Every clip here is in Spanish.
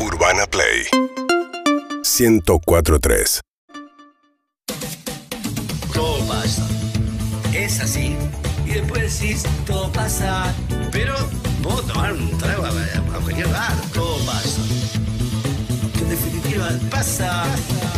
Urbana Play 1043 todo pasa. Es así. Y después decís, todo pasa. Pero vos tomar un trago a, cualquier bar, todo pasa. En definitiva pasa. And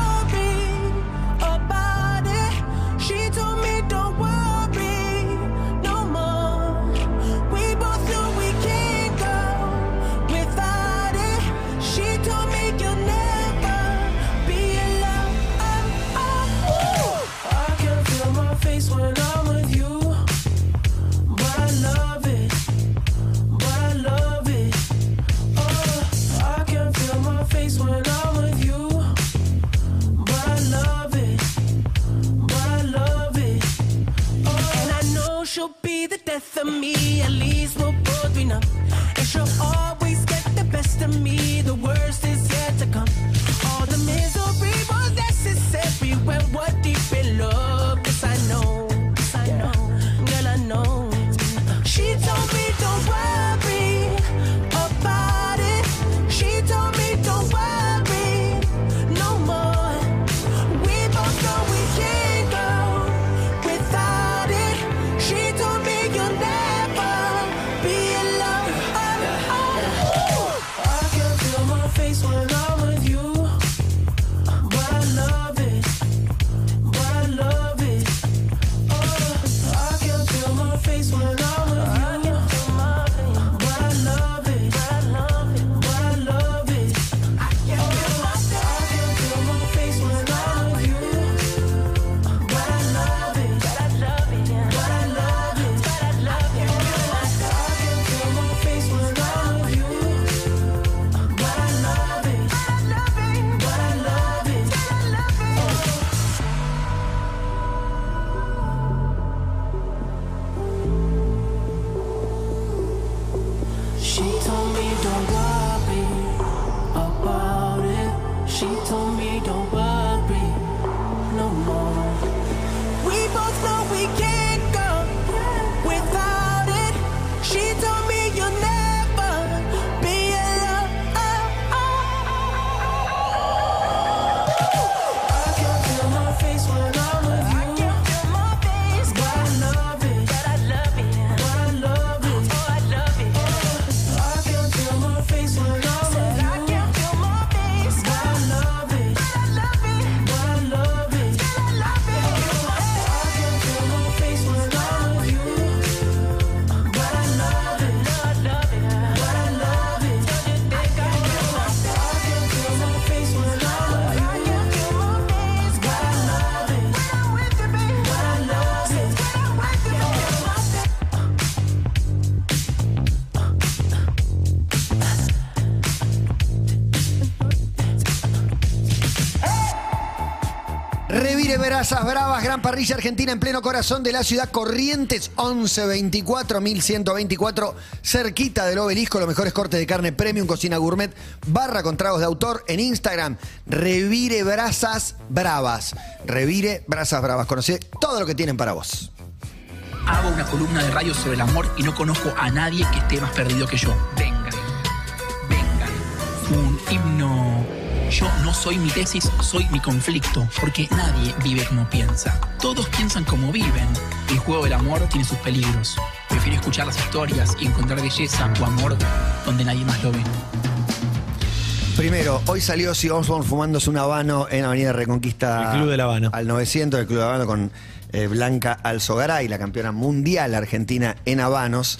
Brasas Bravas, Gran Parrilla Argentina en pleno corazón de la ciudad Corrientes, 1124 1124, cerquita del obelisco, los mejores cortes de carne premium, cocina gourmet, barra con tragos de autor en Instagram, Revire Brasas Bravas. Revire Brasas Bravas, conoce todo lo que tienen para vos. Hago una columna de radio sobre el amor y no conozco a nadie que esté más perdido que yo. Vengan, vengan. Un himno. Yo no soy mi tesis, soy mi conflicto, porque nadie vive como piensa. Todos piensan como viven. El juego del amor tiene sus peligros. Prefiero escuchar las historias y encontrar belleza o amor donde nadie más lo ve. Primero, hoy salió Si Osborne fumándose un habano en Avenida Reconquista. El Club del Habano. Al 900 del Club del Habano con eh, Blanca Alzogaray, la campeona mundial argentina en habanos.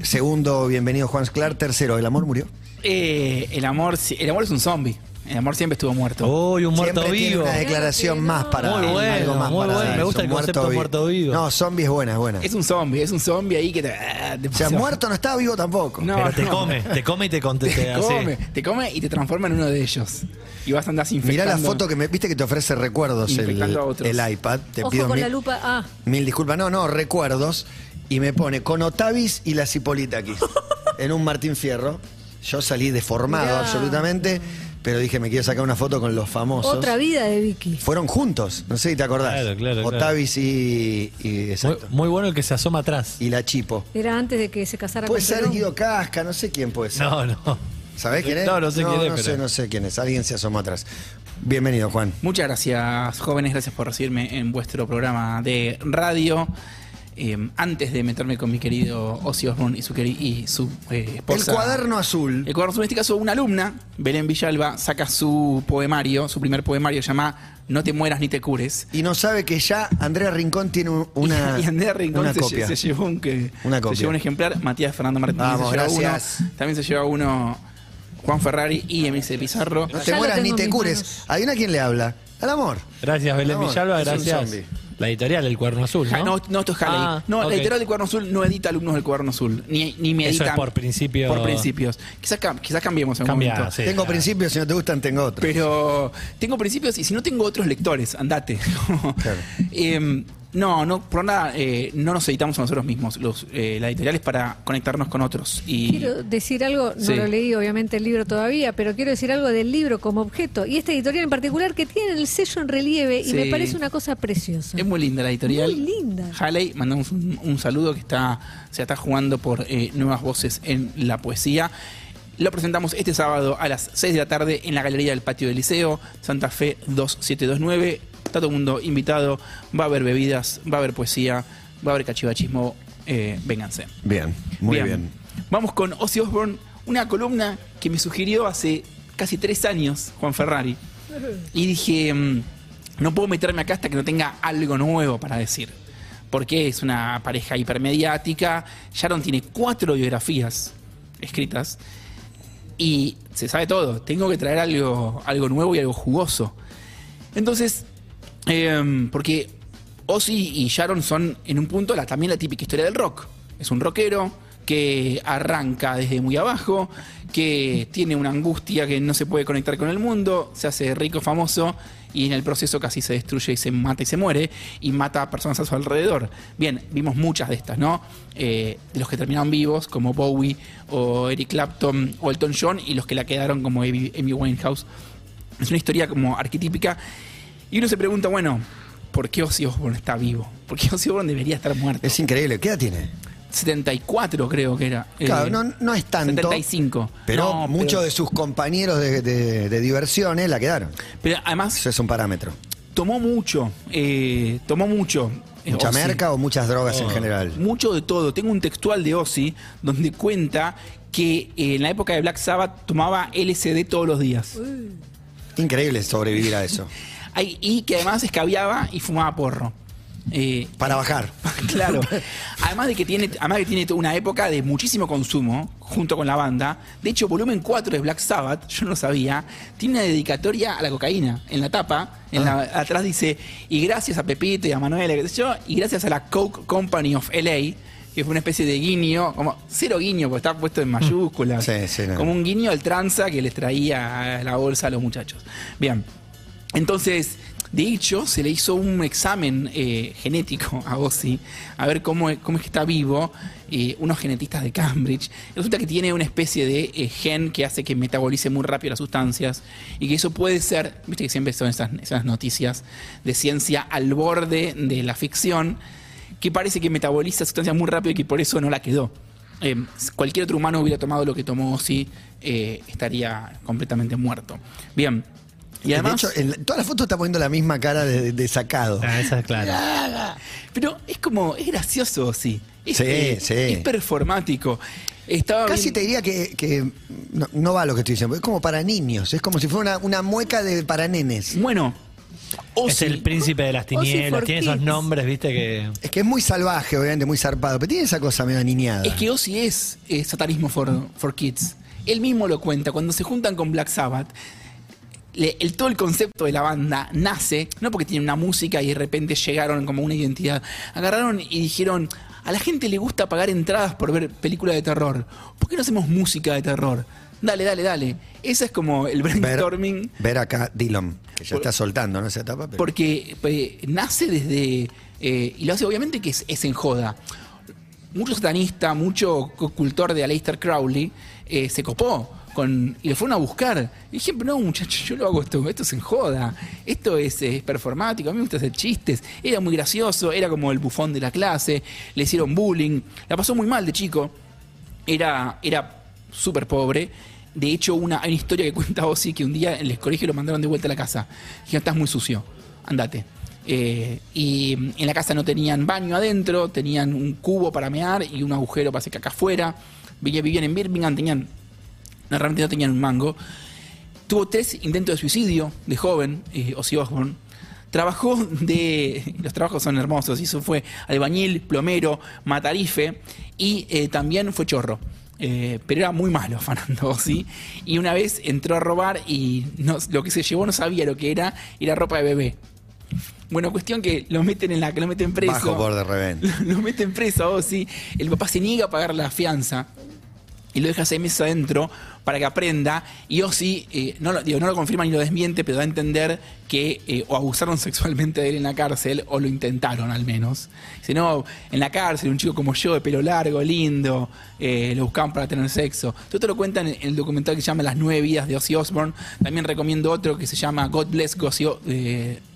Segundo, bienvenido Juan Sclar. Tercero, ¿el amor murió? Eh, el amor, el amor es un zombie. El amor siempre estuvo muerto. Uy, un muerto Siempre tiene vivo. una declaración más para Muy bueno, algo más muy para bueno. Me gusta el concepto vi- muerto vivo. No, zombie es buena, es buena. Es un zombie, es un zombie ahí que te. ah, te O sea, muerto no está vivo tampoco. No, Pero te no. come, te come y te contesta. Te come, te come y te transforma en uno de ellos. Y vas a andar Mirá infectando. la foto que me viste que te ofrece recuerdos el, iPad. Te Ojo pido con mil, la lupa. Ah, mil disculpas. No, no, recuerdos. Y me pone con Otavis y la Cipolita aquí. en un Martín Fierro. Yo salí deformado Mirá. absolutamente. Pero dije, me quiero sacar una foto con los famosos. otra vida de Vicky. Fueron juntos, no sé si te acordás. Claro, claro, claro. Otavis y, y- Muy, exacto. muy bueno el que se asoma atrás. y la Chipo. Era antes de que se casara Puede con ser Perón. Guido Casca, no sé quién puede ser. No, no. ¿Sabés quién es? No, no sé quién es, No pero- sé, no sé quién es. Alguien se asomó atrás. Bienvenido, Juan. Muchas gracias, jóvenes. Gracias por recibirme en vuestro programa de radio. Eh, antes de meterme con mi querido Ozzy Osbourne y su, queri- y su eh, El esposa. cuaderno azul. El cuaderno azul, en este caso, una alumna, Belén Villalba, saca su poemario, su primer poemario, se llama No te mueras ni te cures. Y no sabe que ya Andrea Rincón tiene un- una, y, y Andrea Rincón una se, copia. se llevó un, que, Una se llevó un ejemplar. Matías Fernando Martínez Vamos, se lleva gracias. uno. También se lleva uno Juan Ferrari y MC Pizarro. No te Ya mueras ni te cures. manos. ¿Hay una quien le habla? Al amor. Gracias, Belén Amor, Villalba, es un gracias. La editorial, El Cuerno Azul, Ja- ¿no? No, esto es Halley. Ah, no, la editorial del Cuaderno Azul no edita alumnos del Cuaderno Azul. Ni, ni me Eso editan. es por principio- Por principios. Quizás, quizás cambiemos en un Cambia, momento. sí, tengo claro. principios, si no te gustan, tengo otros. Pero tengo principios y si no tengo otros lectores, andate. Claro. Eh, no, no, por nada, eh, no nos editamos a nosotros mismos. Los, eh, la editorial es para conectarnos con otros. Y Quiero decir algo, no Sí. lo leí obviamente el libro todavía, pero quiero decir algo del libro como objeto. Y esta editorial en particular que tiene el sello en relieve y Sí. me parece una cosa preciosa. es muy linda la editorial. Muy linda. Halley, mandamos un, un saludo que está, se está jugando por eh, nuevas voces en la poesía. Lo presentamos este sábado a las 6 de la tarde en la Galería del Patio del Liceo, Santa Fe 2729. Está todo el mundo invitado, va a haber bebidas, va a haber poesía, va a haber cachivachismo. Eh, vénganse. Bien, muy bien. Vamos con Ozzy Osbourne, una columna que me sugirió hace casi tres años Juan Ferrari. Y dije, mm, no puedo meterme acá hasta que no tenga algo nuevo para decir. Porque es una pareja hipermediática. Sharon tiene cuatro biografías escritas. Y se sabe todo. Tengo que traer algo, algo nuevo y algo jugoso. Entonces, eh, porque Ozzy y Sharon son en un punto también la típica historia del rock. Es un rockero que arranca desde muy abajo, que tiene una angustia que no se puede conectar con el mundo, se hace rico, famoso y en el proceso casi se destruye y se mata y se muere y mata a personas a su alrededor. Bien, vimos muchas de estas, ¿no? Eh, de los que terminaron vivos, como Bowie o Eric Clapton o Elton John, y los que la quedaron como Amy Winehouse. Es una historia como arquetípica. Y uno se pregunta, bueno, ¿por qué Ozzy Osbourne está vivo? ¿Por qué Ozzy Osbourne debería estar muerto? Es increíble. ¿Qué edad tiene? 74 creo que era. Eh, Claro, no, no es tanto. 75. Pero No, muchos de sus compañeros de, de- de diversiones la quedaron. Pero además Eso es un parámetro. tomó mucho, eh, tomó mucho. eh, ¿Mucha Ozzy. merca o muchas drogas Oh. en general? Mucho de todo. Tengo un textual de Ozzy donde cuenta que eh, en la época de Black Sabbath tomaba LSD todos los días. Increíble sobrevivir a eso. Ay, y que además escabiaba y fumaba porro. Eh, Para bajar. Claro. Además de que tiene, además que tiene una época de muchísimo consumo junto con la banda. De hecho, volumen 4 de Black Sabbath, yo no lo sabía, tiene una dedicatoria a la cocaína. En la tapa, en la- atrás dice, y gracias a Pepito y a sé yo, y gracias a la Coke Company of LA, que fue una especie de guiño, como cero guiño, porque está puesto en mayúsculas. Sí, sí, no. Como un guiño al tranza que les traía a la bolsa a los muchachos. Bien. Entonces, de hecho, se le hizo un examen eh, genético a Ozzy, a ver cómo, es- que está vivo, eh, unos genetistas de Cambridge. Resulta que tiene una especie de eh, gen que hace que metabolice muy rápido las sustancias y que eso puede ser, viste que siempre son esas, esas noticias de ciencia al borde de la ficción, que parece que metaboliza sustancias muy rápido y que por eso no la quedó. Eh, cualquier otro humano hubiera tomado lo que tomó Ozzy, eh, estaría completamente muerto. Bien. Y además, de hecho, en toda la foto está poniendo la misma cara de, de sacado. Ah, esa es clara. pero es como, es gracioso Ozzy. Es, Sí, eh, sí. es performático. Estaba Casi bien- te diría que, que no, no va lo que estoy diciendo, es como para niños, es como si fuera una, una mueca de para nenes. Bueno, Ozzy, Es el príncipe de las tinieblas, tiene esos nombres, viste que. Es que es muy salvaje, obviamente, muy zarpado, pero tiene esa cosa medio niñada. es que Ozzy es eh, satanismo for, for kids. Él mismo lo cuenta. Cuando se juntan con Black Sabbath, le- el, todo el concepto de la banda nace, no porque tiene una música y de repente llegaron como una identidad. Agarraron y dijeron, a la gente le gusta pagar entradas por ver películas de terror. ¿Por qué no hacemos música de terror? Dale, dale, dale. Ese es como el Ver, brainstorming. ver acá Dillon, que ya Por- está soltando, ¿no? Esa etapa. pero- Porque eh, nace desde. eh, y lo hace obviamente que es, es en joda. Mucho satanista, mucho cultor de Aleister Crowley eh, se copó con, y le fueron a buscar. Y dije, no, muchachos, yo lo hago esto, esto es en joda. Esto es, es performático, a mí me gusta hacer chistes. Era muy gracioso, era como el bufón de la clase, le hicieron bullying. La pasó muy mal de chico. Era, era súper pobre. De hecho, una, hay una historia que cuenta Ozzy que un día en el colegio lo mandaron de vuelta a la casa. Dijeron, estás muy sucio, andate. Eh, y en la casa no tenían baño adentro, tenían un cubo para mear y un agujero para hacer caca afuera. Vivían, en Birmingham, tenían, realmente no tenían un mango. Tuvo tres intentos de suicidio de joven, eh, Ozzy Osbourne. Trabajó de. Los trabajos son hermosos. Hizo fue albañil, plomero, matarife y eh, también fue chorro. Eh, pero era muy malo Fernando Ozzy. Y una vez entró a robar y no- lo que se llevó no sabía lo que era, era ropa de bebé. Bueno, cuestión que lo meten en la que lo meten preso. Bajo por de reventa. Lo meten preso a Ozzy. El papá se niega a pagar la fianza y lo deja seis meses adentro para que aprenda. Y Ozzy eh, no, lo, digo, no lo confirma ni lo desmiente, pero da a entender que eh, o abusaron sexualmente de él en la cárcel o lo intentaron al menos. Dice, no, en la cárcel, un chico como yo, de pelo largo, lindo, eh, lo buscaban para tener sexo. Todo esto lo cuentan en el documental que se llama Las nueve vidas de Ozzy Osbourne. También recomiendo otro que se llama God Bless Ozzy,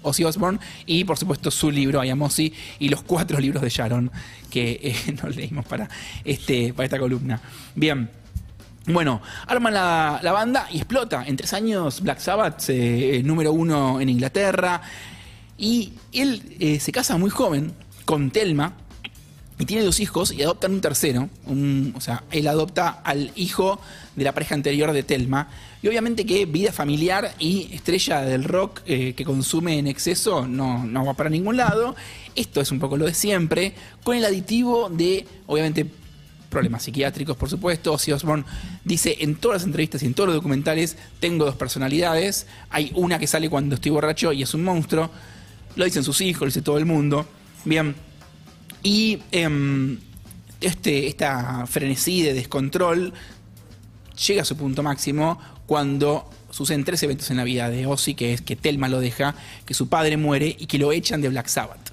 Ozzy Osbourne. Y por supuesto su libro, I Am Ozzy, y los cuatro libros de Sharon que nos leímos para, este, para esta columna. Bien. Bueno, arman la, banda y explota. En tres años Black Sabbath, eh, número uno en Inglaterra. Y él eh, se casa muy joven con Telma y tiene dos hijos y adoptan un tercero. O sea, él adopta al hijo de la pareja anterior de Telma. Y obviamente que vida familiar y estrella del rock eh, que consume en exceso no, no va para ningún lado. Esto es un poco lo de siempre, con el aditivo de, obviamente, problemas psiquiátricos, por supuesto. Ozzy Osbourne dice en todas las entrevistas y en todos los documentales, tengo dos personalidades. Hay una que sale cuando estoy borracho y es un monstruo. Lo dicen sus hijos, lo dice todo el mundo. Bien. Y em, este, esta frenesí de descontrol llega a su punto máximo cuando suceden tres eventos en la vida de Ozzy, que es que Telma lo deja, que su padre muere y que lo echan de Black Sabbath.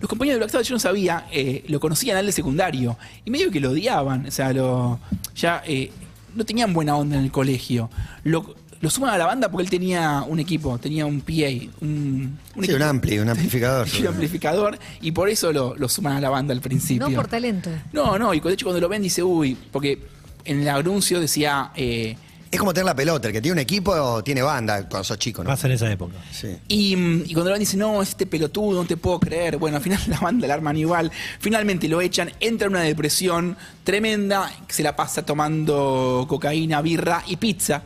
Los compañeros de Black Sabbath yo no sabía, eh, lo conocían a él de secundario y medio que lo odiaban, o sea, lo, ya eh, no tenían buena onda en el colegio. Lo, lo suman a la banda porque él tenía un equipo, tenía un PA, un, un Sí, equipo- un ampli, un amplificador. un amplificador y por eso lo, lo suman a la banda al principio. No por talento. No, no, y de hecho cuando lo ven dice, uy, porque en el anuncio decía, eh, Es como tener la pelota, el que tiene un equipo tiene banda cuando sos chico, ¿no? Más en esa época. Sí. y, y cuando lo ven dice, no, este pelotudo, no te puedo creer. Bueno, al final la banda la arman igual. Finalmente lo echan, entra en una depresión tremenda, que se la pasa tomando cocaína, birra y pizza.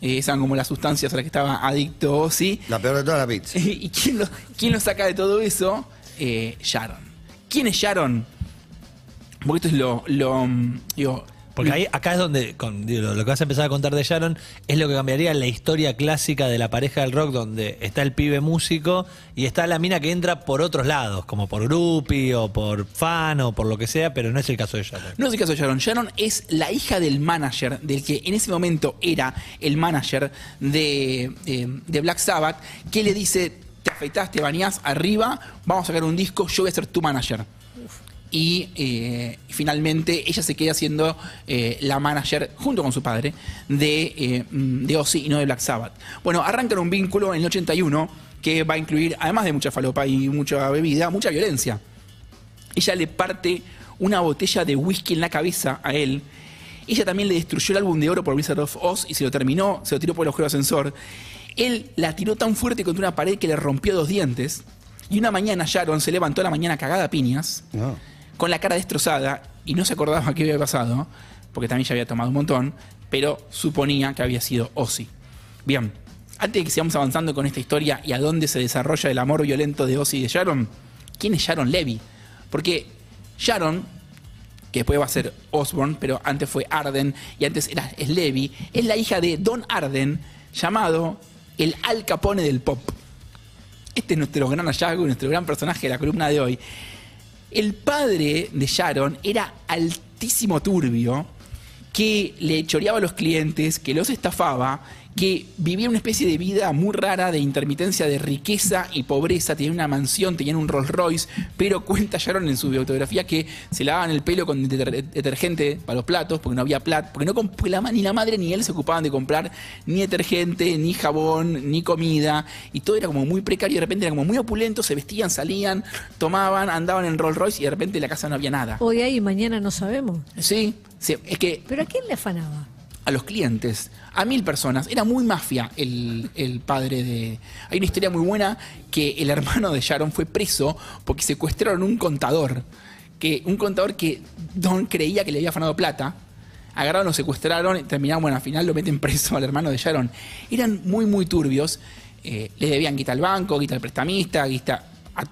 Eh, esas eran como las sustancias a las que estaba adicto, ¿sí? La peor de todas la pizza. ¿Y quién lo, quién lo saca de todo eso? Eh, Sharon. ¿Quién es Sharon? Porque esto es lo, lo digo, Porque ahí, acá es donde, con, digo, lo que vas a empezar a contar de Sharon, es lo que cambiaría la historia clásica de la pareja del rock, donde está el pibe músico y está la mina que entra por otros lados, como por groupie o por fan o por lo que sea, pero no es el caso de Sharon. No es el caso de Sharon. Sharon es la hija del manager, del que en ese momento era el manager de, eh, de Black Sabbath, que le dice, te afeitás, te bañás arriba, vamos a sacar un disco, yo voy a ser tu manager. Y eh, finalmente ella se queda siendo eh, la manager, junto con su padre, de, eh, mm, Ozzy y no de Black Sabbath. Bueno, arrancan un vínculo en el 81 que va a incluir, además de mucha falopa y mucha bebida, mucha violencia ella le parte una botella de whisky en la cabeza a él. Ella también le destruyó el álbum de oro por Wizard of Oz y se lo terminó, se lo tiró por el agujero ascensor. Él la tiró tan fuerte contra una pared que le rompió dos dientes. Y una mañana Sharon se levantó a la mañana cagada a piñas, No. Con la cara destrozada y no se acordaba qué había pasado, porque también ya había tomado un montón, pero suponía que había sido Ozzy. Bien, antes de que sigamos avanzando con esta historia y a dónde se desarrolla el amor violento de Ozzy y de Sharon, ¿quién es Sharon Levy? Porque Sharon, que después va a ser Osborne, pero antes fue Arden y antes era, es Levy, es la hija de Don Arden, llamado el Al Capone del pop. Este es nuestro gran hallazgo, nuestro gran personaje de la columna de hoy. El padre de Sharon era altísimo turbio, que le choreaba a los clientes, que los estafaba, que vivía una especie de vida muy rara de intermitencia de riqueza y pobreza, tenía una mansión, tenía un Rolls Royce, pero cuenta Sharon en su biografía que se lavaban el pelo con deter- detergente para los platos, porque no había plata, porque no porque la ni la madre ni él se ocupaban de comprar ni detergente, ni jabón, ni comida, y todo era como muy precario, y de repente era como muy opulento, se vestían, salían, tomaban, andaban en Rolls Royce y de repente en la casa no había nada. Hoy y mañana no sabemos. Sí, sí, es que ¿Pero a quién le afanaba? A los clientes, a mil personas. Era muy mafia el, el padre de... Hay una historia muy buena que el hermano de Sharon fue preso porque secuestraron un contador. Que, un contador que Don creía que le había afanado plata. Agarraron, lo secuestraron y terminaron, bueno, al final lo meten preso al hermano de Sharon. Eran muy, muy turbios. Eh, le debían guita al banco, guita al prestamista, guita a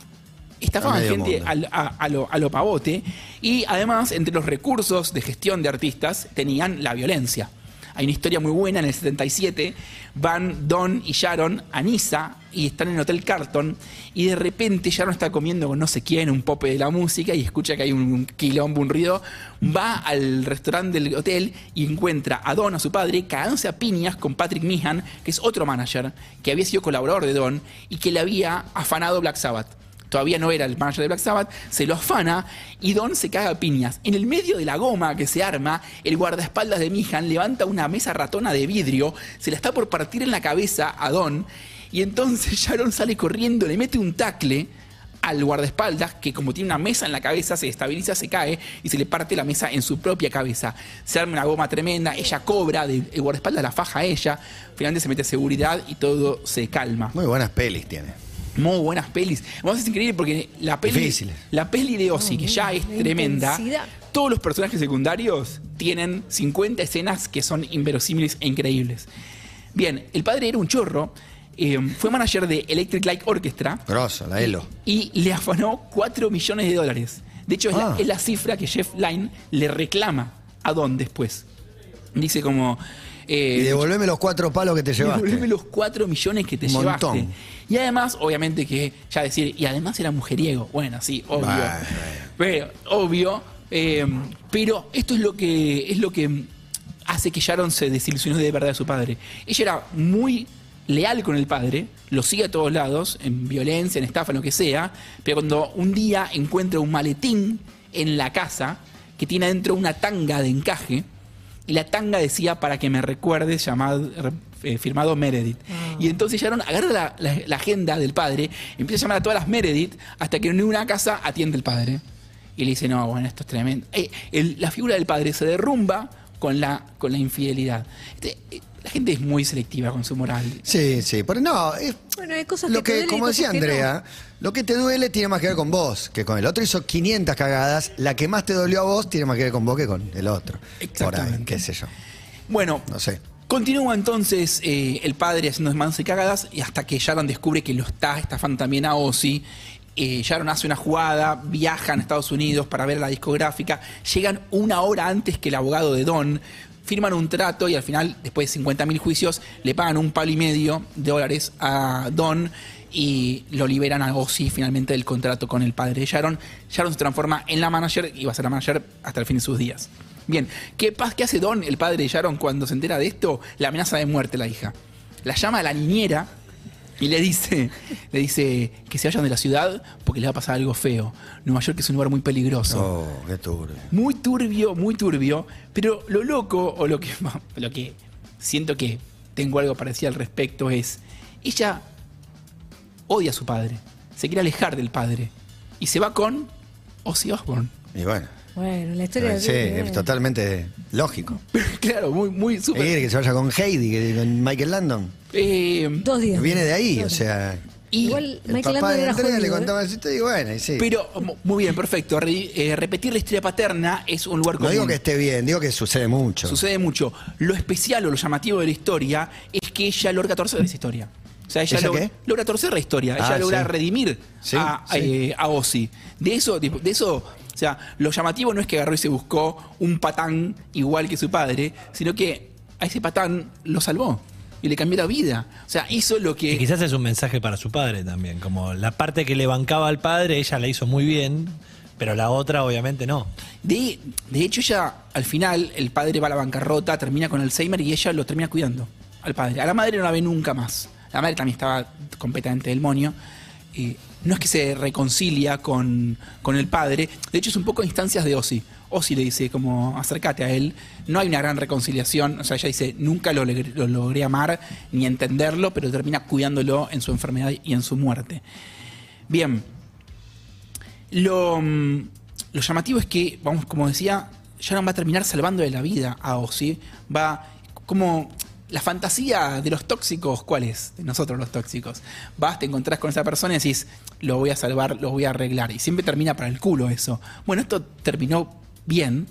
estafaban gente mundo. al- a, a lo, a lo pavote y además entre los recursos de gestión de artistas tenían la violencia. Hay una historia muy buena, en el 77 van Don y Sharon a Niza y están en el Hotel Carlton y de repente Sharon está comiendo con no sé quién, un pope de la música y escucha que hay un quilombo, un ruido, va al restaurante del hotel y encuentra a Don, a su padre, cagándose a piñas con Patrick Meehan, que es otro manager, que había sido colaborador de Don y que le había afanado Black Sabbath todavía no era el manager de Black Sabbath, se lo afana y Don se caga a piñas. En el medio de la goma que se arma, el guardaespaldas de Mihan levanta una mesa ratona de vidrio, se la está por partir en la cabeza a Don y entonces Sharon sale corriendo, le mete un tacle al guardaespaldas que como tiene una mesa en la cabeza se estabiliza, se cae y se le parte la mesa en su propia cabeza. Se arma una goma tremenda, ella cobra, el guardaespaldas la faja a ella, finalmente se mete seguridad y todo se calma. Muy buenas pelis tiene. Muy buenas pelis. Vamos, es increíble porque la peli, Difíciles. la peli de Ozzy, que ya es tremenda, intensidad. todos los personajes secundarios tienen 50 escenas que son inverosímiles e increíbles. Bien, el padre era un chorro, eh, fue manager de Electric Light Orchestra Grosso, la Elo. y le afanó 4 millones de dólares. De hecho, es, Ah. la, es la cifra que Jeff Lynne le reclama a Don después. Dice como... eh, Y devolveme los cuatro palos que te llevaste. Devolveme los 4 millones que te montón. llevaste. Y además, obviamente que, ya decir, y además era mujeriego. Bueno, sí, obvio. Pero, obvio. eh, pero esto es lo que es lo que hace que Sharon se desilusionó de verdad de su padre. Ella era muy leal con el padre, lo sigue a todos lados, en violencia, en estafa, en lo que sea, pero cuando un día encuentra un maletín en la casa que tiene adentro una tanga de encaje, y la tanga decía para que me recuerdes, llamado, eh, firmado Meredith. Y entonces Sharon agarra la, la- la agenda del padre, empieza a llamar a todas las Meredith, hasta que en una casa atiende el padre. Y le dice, no, bueno, esto es tremendo. Eh, el- la figura del padre se derrumba con la, con la infidelidad. Este, eh, la gente es muy selectiva con su moral. Sí, sí. Pero no, es Bueno, hay cosas lo que, te que, como decía que no. Andrea, lo que te duele tiene más que ver con vos que con el otro. Hizo 500 cagadas. La que más te dolió a vos tiene más que ver con vos que con el otro. Por ahí, Exactamente. qué sé yo. Bueno, No sé. Continúa entonces eh, el padre haciendo manos y cagadas y hasta que Sharon descubre que lo está estafando también a Ozzy. Eh, Sharon hace una jugada, viajan a Estados Unidos para ver la discográfica, llegan una hora antes que el abogado de Don, firman un trato y al final, después de 50 mil juicios, le pagan un palo y medio de dólares a Don y lo liberan a Ozzy finalmente del contrato con el padre de Sharon. Sharon se transforma en la manager y va a ser la manager hasta el fin de sus días. Bien, ¿qué, qué hace Don, el padre de Sharon, cuando se entera de esto? La amenaza de muerte la hija. La llama a la niñera y le dice, le dice que se vayan de la ciudad porque le va a pasar algo feo. Nueva York es un lugar muy peligroso. Oh, qué turbio. Muy turbio, muy turbio. Pero lo loco, o lo que, lo que siento que tengo algo para decir al respecto es, ella odia a su padre, se quiere alejar del padre y se va con Ozzy Osbourne. Y bueno. Bueno, la historia Sí, de- es totalmente lógico. claro, muy, muy súper. Quiere que se vaya con Heidi, que con Michael Landon. Eh, Dos días. Viene de ahí, Claro. o sea. y- Igual El Michael papá Landon de era Andrea le jodido, ¿eh? contaba el chiste y bueno, y sí. Pero, mu- muy bien, perfecto. Re- eh, repetir la historia paterna es un lugar no común. digo que esté bien, digo que sucede mucho. Sucede mucho. Lo especial o lo llamativo de la historia es que ella logra torcer esa historia. O sea, ella, ¿Ella logra, qué? logra torcer la historia. Ah, ella logra sí. redimir Sí, a, sí. eh, a Ozzy. De eso, tipo, de eso, o sea, lo llamativo no es que agarró y se buscó un patán igual que su padre, sino que a ese patán lo salvó. y le cambió la vida. O sea, hizo lo que... Y quizás es un mensaje para su padre también, como la parte que le bancaba al padre, ella la hizo muy bien, pero la otra obviamente no. De, de hecho, ella, al final, el padre va a la bancarrota, termina con Alzheimer y ella lo termina cuidando al padre. A la madre no la ve nunca más. La madre también estaba completamente del moño. Eh, no es que se reconcilia con, con el padre. De hecho, es un poco instancias de Ozzy. Ozzy le dice, como, acércate a él. No hay una gran reconciliación. O sea, ella dice, nunca lo, logré- lo logré amar ni entenderlo, pero termina cuidándolo en su enfermedad y en su muerte. Bien. Lo, mm, lo llamativo es que, vamos, como decía, Sharon va a terminar salvándole la vida a Ozzy. Va como la fantasía de los tóxicos, ¿cuál es? De nosotros los tóxicos. Vas, te encontrás con esa persona y decís, lo voy a salvar, lo voy a arreglar. Y siempre termina para el culo eso. Bueno, esto terminó bien,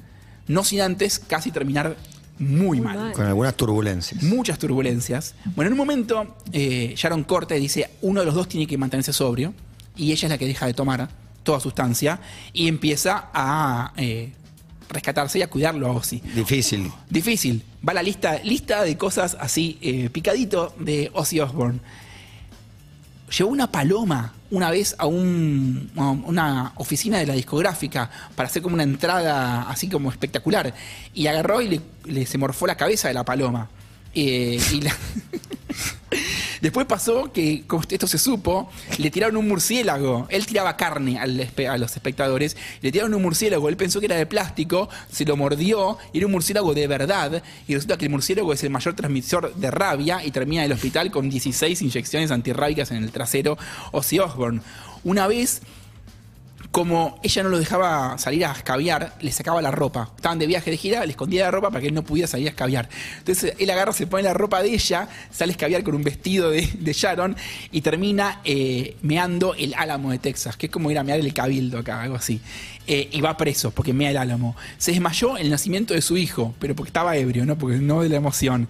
no sin antes casi terminar muy, Muy mal mal. Con algunas turbulencias. muchas turbulencias. Bueno, en un momento, eh, Sharon corta y dice, uno de los dos tiene que mantenerse sobrio, y ella es la que deja de tomar toda sustancia, y empieza a eh, rescatarse y a cuidarlo a Ozzy. Difícil. Difícil. Va la lista, lista de cosas así, eh, picadito de Ozzy Osbourne. Llevó una paloma una vez a, un- a una oficina de la discográfica para hacer como una entrada así como espectacular. Y agarró y le, le- se morfó la cabeza de la paloma. Eh, y la- Después pasó que, como esto se supo, le tiraron un murciélago. Él tiraba carne a los espectadores. Le tiraron un murciélago. Él pensó que era de plástico, se lo mordió, era un murciélago de verdad. Y resulta que el murciélago es el mayor transmisor de rabia y termina en el hospital con 16 inyecciones antirrábicas en el trasero. Ozzy Osbourne. Una vez como ella no lo dejaba salir a escabiar, le sacaba la ropa. Estaban de viaje de gira, le escondía la ropa para que él no pudiera salir a escabiar. Entonces él agarra, se pone la ropa de ella, sale a escabiar con un vestido de, Sharon y termina eh, meando el álamo de Texas, que es como ir a mear el cabildo acá, algo así. Eh, y va preso porque mea el álamo. Se desmayó el nacimiento de su hijo, pero porque estaba ebrio, no porque no de la emoción.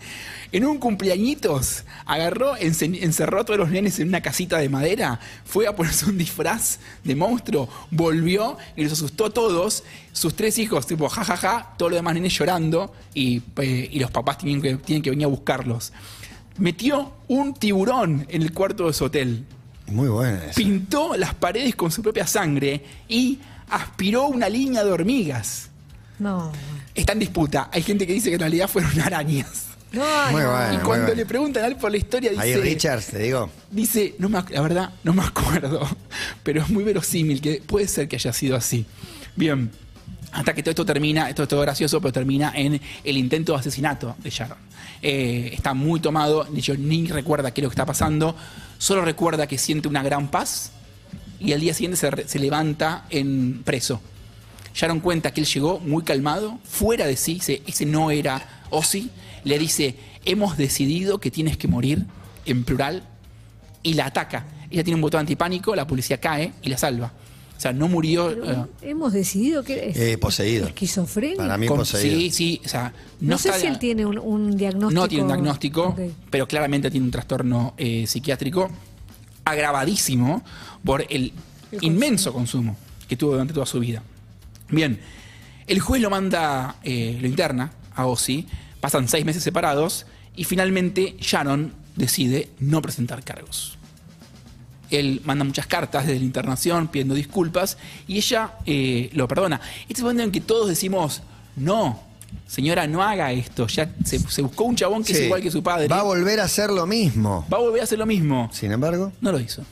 En un cumpleañitos agarró, encerró a todos los nenes en una casita de madera, fue a ponerse un disfraz de monstruo, volvió y los asustó a todos. Sus tres hijos, tipo jajaja, todos los demás nenes llorando y, eh, y los papás tienen que, tienen que venir a buscarlos. Metió un tiburón en el cuarto de su hotel Muy buena esa. pintó las paredes con su propia sangre y aspiró una línea de hormigas. No. Está en disputa. Hay gente que dice que en realidad fueron arañas. No, Muy no. bueno. y cuando le preguntan a él por la historia, Ahí dice, Richards, te digo. dice no me, la verdad, no me acuerdo, pero es muy verosímil que puede ser que haya sido así. Bien, hasta que todo esto termina, esto es todo gracioso, pero termina en el intento de asesinato de Sharon. Eh, está muy tomado, de hecho ni recuerda qué es lo que está pasando, solo recuerda que siente una gran paz y al día siguiente se, re- se levanta en preso. Sharon cuenta que él llegó muy calmado, fuera de sí, dice, ese no era Ozzy, le dice, hemos decidido que tienes que morir, en plural, y la ataca. Ella tiene un botón antipánico, la policía cae y la salva. O sea, no murió... Pero eh, hemos decidido que es Eh, poseído. esquizofrenia. Para mí con- poseído. sí, sí, o sea, no, no, sé está- si él tiene un, un diagnóstico. no tiene un diagnóstico, pero claramente tiene un trastorno eh, psiquiátrico agravadísimo por el El inmenso consumo que tuvo durante toda su vida. Bien, el juez lo manda, eh, lo interna a Ozzy, pasan seis meses separados y finalmente Sharon decide no presentar cargos. Él manda muchas cartas desde la internación pidiendo disculpas y ella eh, lo perdona. Este es el momento en que todos decimos, no, señora, no haga esto. Ya se, se buscó un chabón que es igual que su padre. Va a volver a hacer lo mismo. Va a volver a hacer lo mismo. Sin embargo, No lo hizo.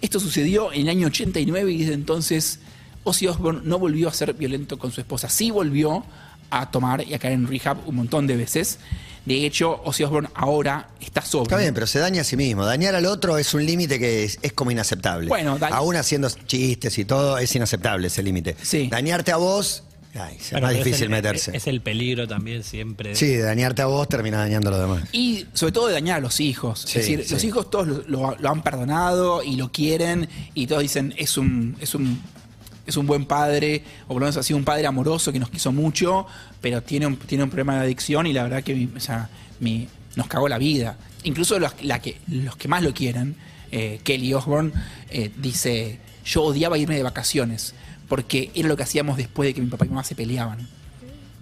Esto sucedió en el año 89 y desde entonces Ozzy Osbourne no volvió a ser violento con su esposa. Sí volvió a tomar y a caer en rehab un montón de veces. De hecho, Ozzy Osbourne ahora está sobrio. está bien, pero se daña a sí mismo. Dañar al otro es un límite que es, es como inaceptable. Bueno, da- Aún haciendo chistes y todo, es inaceptable ese límite. Sí. Dañarte a vos, ay, es Bueno, más pero difícil el- meterse. Es el peligro también siempre. Sí, dañarte a vos termina dañando a los demás. Y sobre todo de dañar a los hijos. Sí, es decir, sí. los hijos todos lo, lo- lo han perdonado y lo quieren y todos dicen es un, es un, es un buen padre, o por lo menos ha sido un padre amoroso que nos quiso mucho, pero tiene un, tiene un problema de adicción y la verdad que o sea, mi- nos cagó la vida. Incluso los, la que, los que más lo quieren, eh, Kelly Osbourne, eh, dice, yo odiaba irme de vacaciones porque era lo que hacíamos después de que mi papá y mi mamá se peleaban.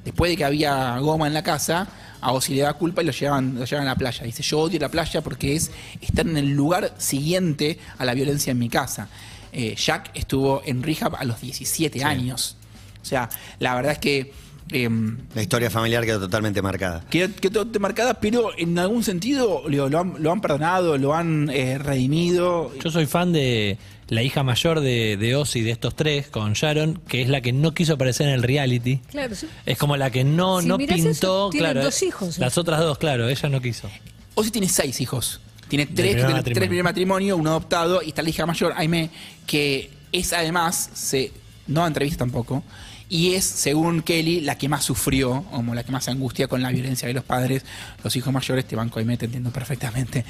después de que había goma en la casa, a Ozzy le da culpa y lo llevan, lo llevan a la playa. Dice, yo odio la playa porque es estar en el lugar siguiente a la violencia en mi casa. Eh, Jack estuvo en rehab a los 17 años. O sea, la verdad es que... em, La historia familiar quedó totalmente marcada. Quedó, quedó marcada, pero en algún sentido lo, lo han, lo han perdonado, lo han eh, redimido. Yo soy fan de la hija mayor de, de Ozzy, de estos tres, con Sharon, que es la que no quiso aparecer en el reality. Claro, sí. Es como la que no, Si no pintó. eso, tienen claro, dos hijos, ¿eh? Las otras dos, claro, ella no quiso. Ozzy tiene seis hijos. Tiene tres, primer del- matrimonio. tres primer matrimonio, uno adoptado, y está la hija mayor, Aime, que es además, se, no entrevista tampoco, y es, según Kelly, la que más sufrió, como la que más se angustia con la violencia de los padres. Los hijos mayores, te banco Aime, te entiendo perfectamente.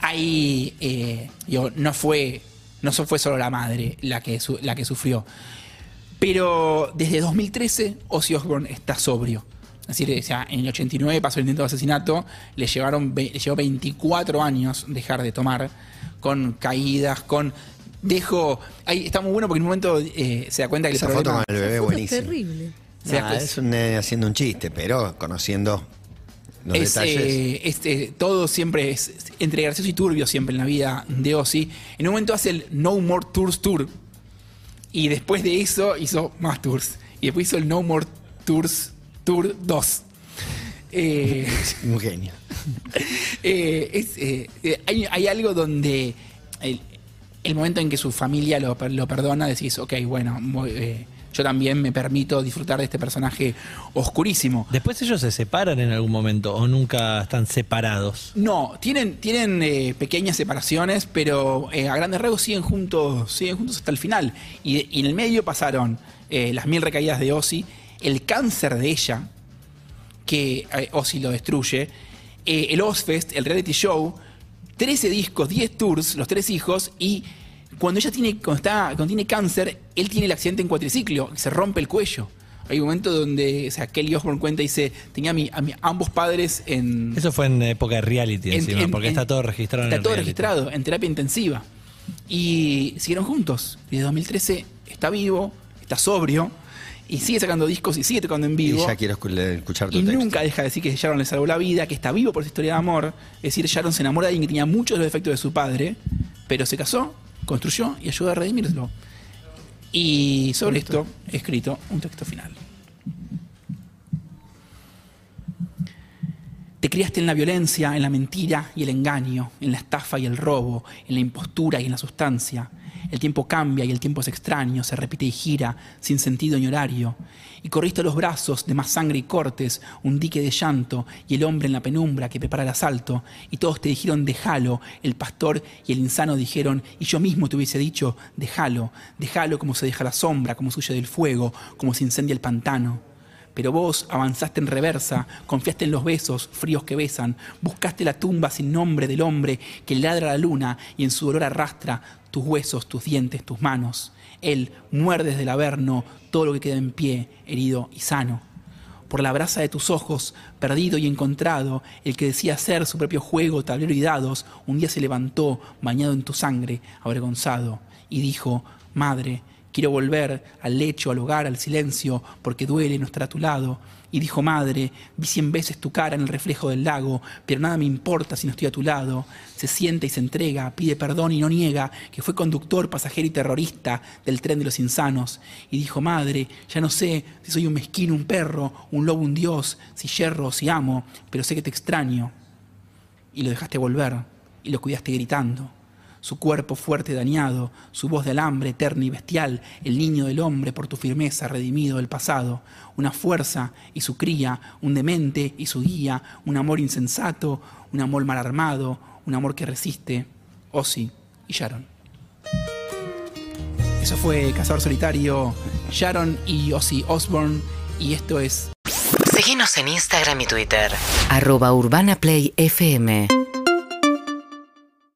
Ahí, eh, no fue, no fue solo la madre la que, la que sufrió. Pero desde 2013 Ozzy Osbourne está sobrio. Es decir, o sea, en el 89 pasó el intento de asesinato, le, llevaron, le llevó 24 años dejar de tomar, con caídas, con... Dejo... Ahí está muy bueno porque en un momento eh, se da cuenta que Esa el foto con el bebé Foto es terrible. Se da Nah, cuenta- es un nene haciendo un chiste, pero conociendo los es, detalles. eh, es, eh, todo siempre es es entre gracioso y turbio siempre en la vida de Ozzy. En un momento hace el No More Tours Tour. Y después de eso hizo más tours. Y después hizo el No More Tours Tour 2. Eh, Un genio. eh, es, eh, eh, hay, hay algo donde el, el momento en que su familia lo, lo perdona, decís, ok, bueno, voy, eh, yo también me permito disfrutar de este personaje oscurísimo. Después ellos se separan en algún momento o nunca están separados. No, tienen, tienen eh, pequeñas separaciones, pero eh, a grandes rasgos siguen juntos, siguen juntos hasta el final. Y, y en el medio pasaron las mil recaídas de Ozzy, el cáncer de ella, que Ozzy lo destruye, el Ozfest, el reality show, 13 discos, 10 tours, los tres hijos, y cuando ella tiene, cuando está, cuando tiene cáncer, él tiene el accidente en cuatriciclo, se rompe el cuello. Hay un momento donde, o sea, Kelly Osbourne cuenta y dice, tenía a, mi- a mi- ambos padres en... Eso fue en época de reality En- encima, en- porque en- está todo registrado en Está el todo reality. registrado en terapia intensiva. Y siguieron juntos. Desde 2013 está vivo, está sobrio, y sigue sacando discos y sigue tocando en Y vivo. ya quiero escu- escuchar tu Y texto. nunca deja de decir que Sharon le salvó la vida, que está vivo por su historia de amor. Es decir, Sharon se enamora de alguien que tenía muchos de los defectos de su padre, pero se casó, construyó y ayudó a redimirlo. Y sobre esto he escrito un texto final. Te criaste en la violencia, en la mentira y el engaño, en la estafa y el robo, en la impostura y en la sustancia. El tiempo cambia y el tiempo es extraño, se repite y gira, sin sentido ni horario. Y corriste los brazos de más sangre y cortes, un dique de llanto y el hombre en la penumbra que prepara el asalto. Y todos te dijeron, déjalo. El pastor y el insano dijeron, y yo mismo te hubiese dicho, déjalo. Déjalo como se deja la sombra, como se huye del fuego, como se incendia el pantano. Pero vos avanzaste en reversa, confiaste en los besos fríos que besan, buscaste la tumba sin nombre del hombre que ladra la luna y en su dolor arrastra tus huesos, tus dientes, tus manos. Él muerde desde el averno todo lo que queda en pie, herido y sano. Por la brasa de tus ojos, perdido y encontrado, el que decía ser su propio juego, tablero y dados, un día se levantó, bañado en tu sangre, avergonzado, y dijo, Madre, quiero volver al lecho, al hogar, al silencio, porque duele no estar a tu lado. Y dijo, Madre, vi cien veces tu cara en el reflejo del lago, pero nada me importa si no estoy a tu lado. Se siente y se entrega, pide perdón y no niega que fue conductor, pasajero y terrorista del tren de los insanos. Y dijo, Madre, ya no sé si soy un mezquino, un perro, un lobo, un dios, si yerro o si amo, pero sé que te extraño. Y lo dejaste volver y lo cuidaste gritando su cuerpo fuerte y dañado, su voz de alambre eterna y bestial, el niño del hombre por tu firmeza redimido del pasado, una fuerza y su cría, un demente y su guía, un amor insensato, un amor mal armado, un amor que resiste, Ozzy y Sharon. Eso fue Cazador Solitario, Sharon y Ozzy Osbourne, y esto es Síguenos en Instagram y Twitter. Arroba Urbana Play FM.